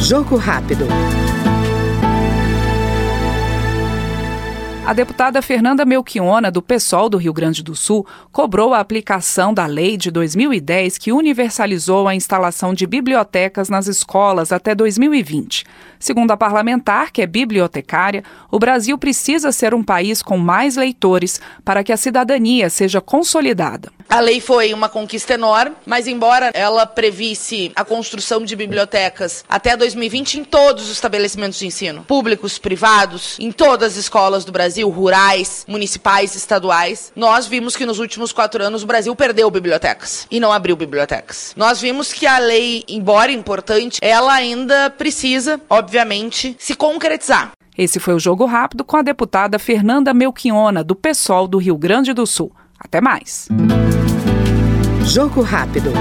Jogo rápido. A deputada Fernanda Melchiona, do PSOL do Rio Grande do Sul, cobrou a aplicação da lei de 2010 que universalizou a instalação de bibliotecas nas escolas até 2020. Segundo a parlamentar, que é bibliotecária, o Brasil precisa ser um país com mais leitores para que a cidadania seja consolidada. A lei foi uma conquista enorme, mas embora ela previsse a construção de bibliotecas até 2020 em todos os estabelecimentos de ensino, públicos, privados, em todas as escolas do Brasil, rurais, municipais, estaduais, nós vimos que nos últimos quatro anos o Brasil perdeu bibliotecas e não abriu bibliotecas. Nós vimos que a lei, embora importante, ela ainda precisa, obviamente, se concretizar. Esse foi o Jogo Rápido com a deputada Fernanda Melchiona, do PSOL do Rio Grande do Sul. Até mais. Jogo rápido.